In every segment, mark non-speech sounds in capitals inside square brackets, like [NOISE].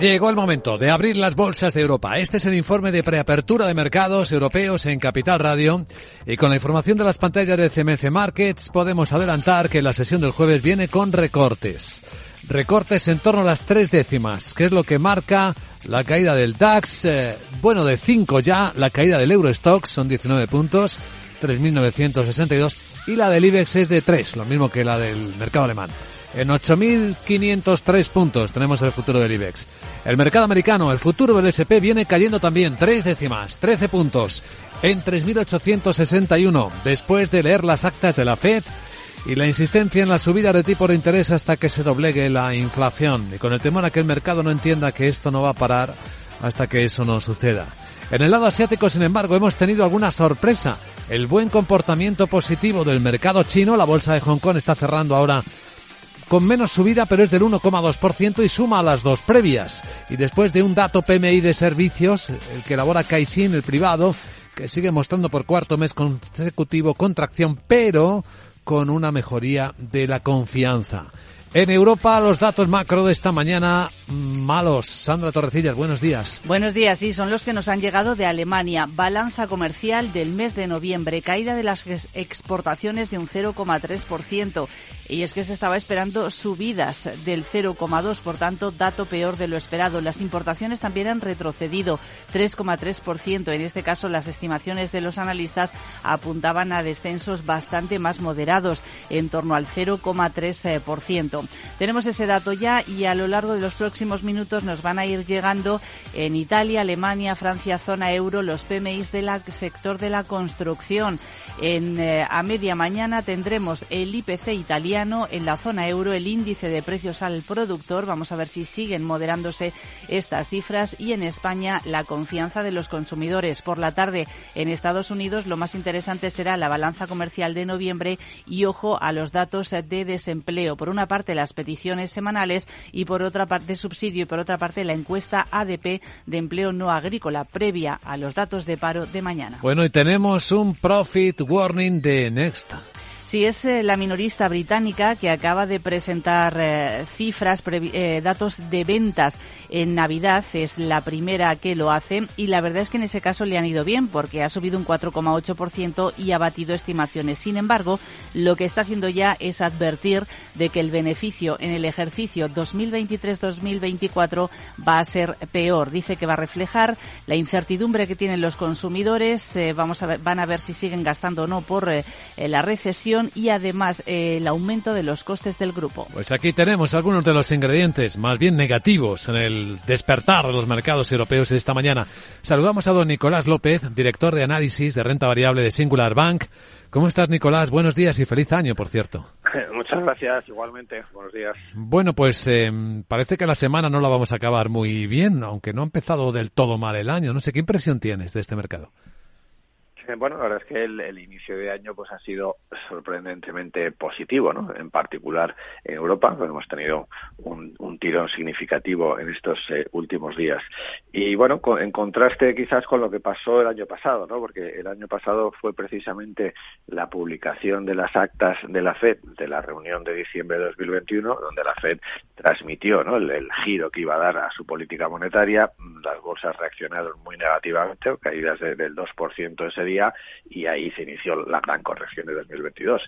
Llegó el momento de abrir las bolsas de Europa. Este es el informe de preapertura de mercados europeos en Capital Radio. Y con la información de las pantallas de CMC Markets podemos adelantar que la sesión del jueves viene con recortes. Recortes en torno a las tres décimas, que es lo que marca la caída del DAX. Eh, bueno, de cinco ya, la caída del Eurostox son 19 puntos, 3.962. Y la del IBEX es de tres, lo mismo que la del mercado alemán. En 8.503 puntos tenemos el futuro del IBEX. El mercado americano, el futuro del SP viene cayendo también tres décimas, 13 puntos, en 3.861, después de leer las actas de la FED y la insistencia en la subida de tipo de interés hasta que se doblegue la inflación y con el temor a que el mercado no entienda que esto no va a parar hasta que eso no suceda. En el lado asiático, sin embargo, hemos tenido alguna sorpresa. El buen comportamiento positivo del mercado chino, la bolsa de Hong Kong está cerrando ahora con menos subida, pero es del 1,2% y suma a las dos previas. Y después de un dato PMI de servicios, el que elabora Caixin, el privado, que sigue mostrando por cuarto mes consecutivo contracción, pero con una mejoría de la confianza. En Europa, los datos macro de esta mañana malos. Sandra Torrecillas, buenos días. Buenos días, sí, son los que nos han llegado de Alemania. Balanza comercial del mes de noviembre, caída de las exportaciones de un 0,3%. Y es que se estaba esperando subidas del 0,2%, por tanto, dato peor de lo esperado. Las importaciones también han retrocedido 3,3%. En este caso, las estimaciones de los analistas apuntaban a descensos bastante más moderados, en torno al 0,3%. Tenemos ese dato ya y a lo largo de los próximos minutos nos van a ir llegando en Italia, Alemania, Francia, zona euro, los PMIs del sector de la construcción. En, eh, a media mañana tendremos el IPC italiano en la zona euro, el índice de precios al productor. Vamos a ver si siguen moderándose estas cifras y en España la confianza de los consumidores. Por la tarde en Estados Unidos lo más interesante será la balanza comercial de noviembre y ojo a los datos de desempleo. Por una parte las peticiones semanales y por otra parte subsidio y por otra parte la encuesta ADP de empleo no agrícola previa a los datos de paro de mañana. Bueno, y tenemos un profit warning de Next. Sí, es eh, la minorista británica que acaba de presentar eh, cifras, eh, datos de ventas en Navidad. Es la primera que lo hace y la verdad es que en ese caso le han ido bien porque ha subido un 4,8% y ha batido estimaciones. Sin embargo, lo que está haciendo ya es advertir de que el beneficio en el ejercicio 2023-2024 va a ser peor. Dice que va a reflejar la incertidumbre que tienen los consumidores. vamos a ver, van a ver si siguen gastando o no por la recesión y además eh, el aumento de los costes del grupo. Pues aquí tenemos algunos de los ingredientes más bien negativos en el despertar de los mercados europeos esta mañana. Saludamos a don Nicolás López, director de análisis de renta variable de Singular Bank. ¿Cómo estás, Nicolás? Buenos días y feliz año, por cierto. [LAUGHS] Muchas gracias, igualmente. Buenos días. Bueno, pues eh, parece que la semana no la vamos a acabar muy bien, aunque no ha empezado del todo mal el año. No sé qué impresión tienes de este mercado. Bueno, la verdad es que el, inicio de año pues ha sido sorprendentemente positivo, ¿no? En particular en Europa, hemos tenido un, tirón significativo en estos eh, últimos días. Y bueno, en contraste quizás con lo que pasó el año pasado, ¿no? Porque el año pasado fue precisamente la publicación de las actas de la Fed de la reunión de diciembre de 2021, donde la Fed transmitió. El, giro que iba a dar a su política monetaria. Las bolsas reaccionaron muy negativamente, caídas del 2% ese día y ahí se inició la gran corrección de 2022.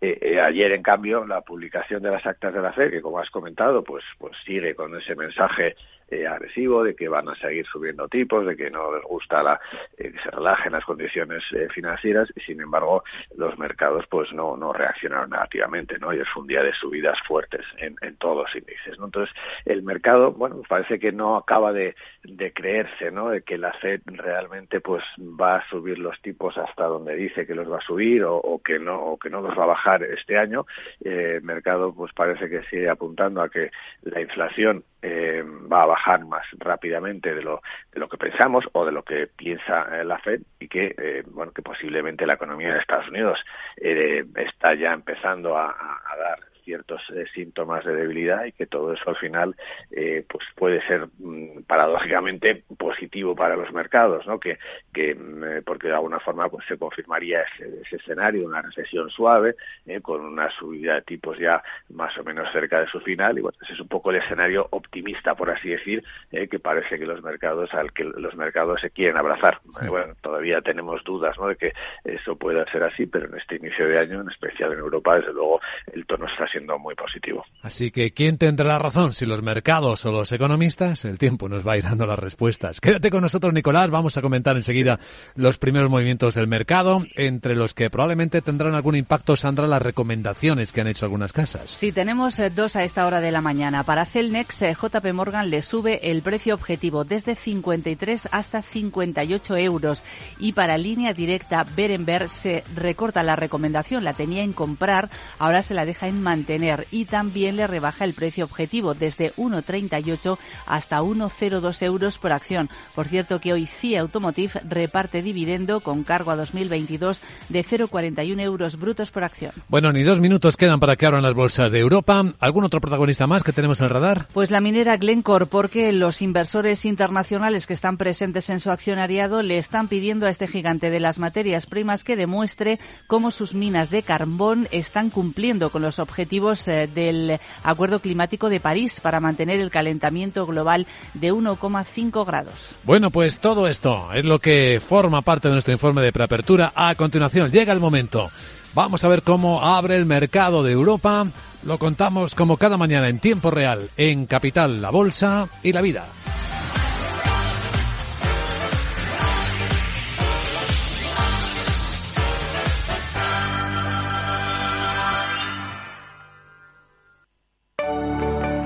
Eh, eh, ayer, en cambio, la publicación de las actas de la FED, que como has comentado, pues, pues sigue con ese mensaje eh, agresivo de que van a seguir subiendo tipos, de que no les gusta la, que se relajen las condiciones financieras y, sin embargo, los mercados pues no, no reaccionaron negativamente, ¿no? Y es un día de subidas fuertes en, en todos los índices, ¿no? Entonces, el mercado, bueno, parece que no acaba de, de creerse, ¿no? De que la FED realmente pues va a subir los tipos hasta donde dice que los va a subir o, o que no o que no los va a bajar este año. Eh, el mercado pues parece que sigue apuntando a que la inflación eh, va a bajar más rápidamente de lo, de lo que pensamos o de lo que piensa eh, la Fed y que bueno que posiblemente la economía de Estados Unidos está ya empezando a, dar ciertos síntomas de debilidad y que todo eso al final pues puede ser mm, paradójicamente positivo para los mercados, ¿no? Que, que mm, porque de alguna forma pues se confirmaría ese, ese escenario de una recesión suave con una subida de tipos ya más o menos cerca de su final y bueno, ese es un poco el escenario optimista por así decir que parece que los mercados al que los mercados se quieren abrazar. bueno, todavía tenemos dudas ¿no? de que eso pueda ser así, pero en este inicio de año, en especial en Europa, desde luego el tono está siendo muy positivo. Así que, ¿quién tendrá la razón? Si los mercados o los economistas, el tiempo nos va a ir dando las respuestas. Quédate con nosotros, Nicolás. Vamos a comentar enseguida los primeros movimientos del mercado, entre los que probablemente tendrán algún impacto, Sandra, las recomendaciones que han hecho algunas casas. Sí, tenemos eh, dos a esta hora de la mañana. Para Celnex, eh, JP Morgan le sube el precio objetivo desde 53 hasta 58 euros. Y para línea directa, Berenberg se recorta la recomendación, la tenía en comprar, ahora se la deja en mantener y también le rebaja el precio objetivo desde 1,38 hasta 1,02 euros por acción. Por cierto que hoy CIA Automotive reparte dividendo con cargo a 2022 de 0,41 euros brutos por acción. Bueno, ni dos minutos quedan para que abran las bolsas de Europa. ¿Algún otro protagonista más que tenemos en el radar? Pues la minera Glencore, porque los inversores internacionales que están presentes en su accionariado le están pidiendo a este gigante de las materias primas que demuestre cómo sus minas de carbón están cumpliendo con los objetivos eh, del Acuerdo Climático de París para mantener el calentamiento global de 1,5 grados. Bueno, pues todo esto es lo que forma parte de nuestro informe de preapertura. A continuación, llega el momento. Vamos a ver cómo abre el mercado de Europa. Lo contamos como cada mañana en tiempo real en Capital, la Bolsa y la Vida.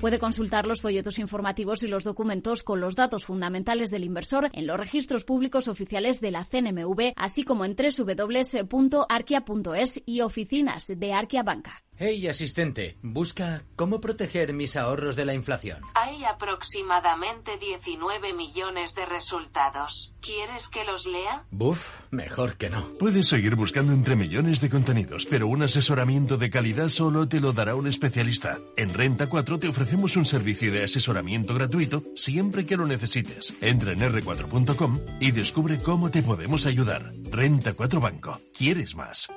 Puede consultar los folletos informativos y los documentos con los datos fundamentales del inversor en los registros públicos oficiales de la CNMV, así como en www.arquia.es y oficinas de Arquia Banca. Hey, asistente, busca cómo proteger mis ahorros de la inflación. Hay aproximadamente 19 millones de resultados. ¿Quieres que los lea? Buf, mejor que no. Puedes seguir buscando entre millones de contenidos, pero un asesoramiento de calidad solo te lo dará un especialista. En Renta 4 te ofrecemos un servicio de asesoramiento gratuito siempre que lo necesites. Entra en r4.com y descubre cómo te podemos ayudar. Renta 4 Banco. ¿Quieres más?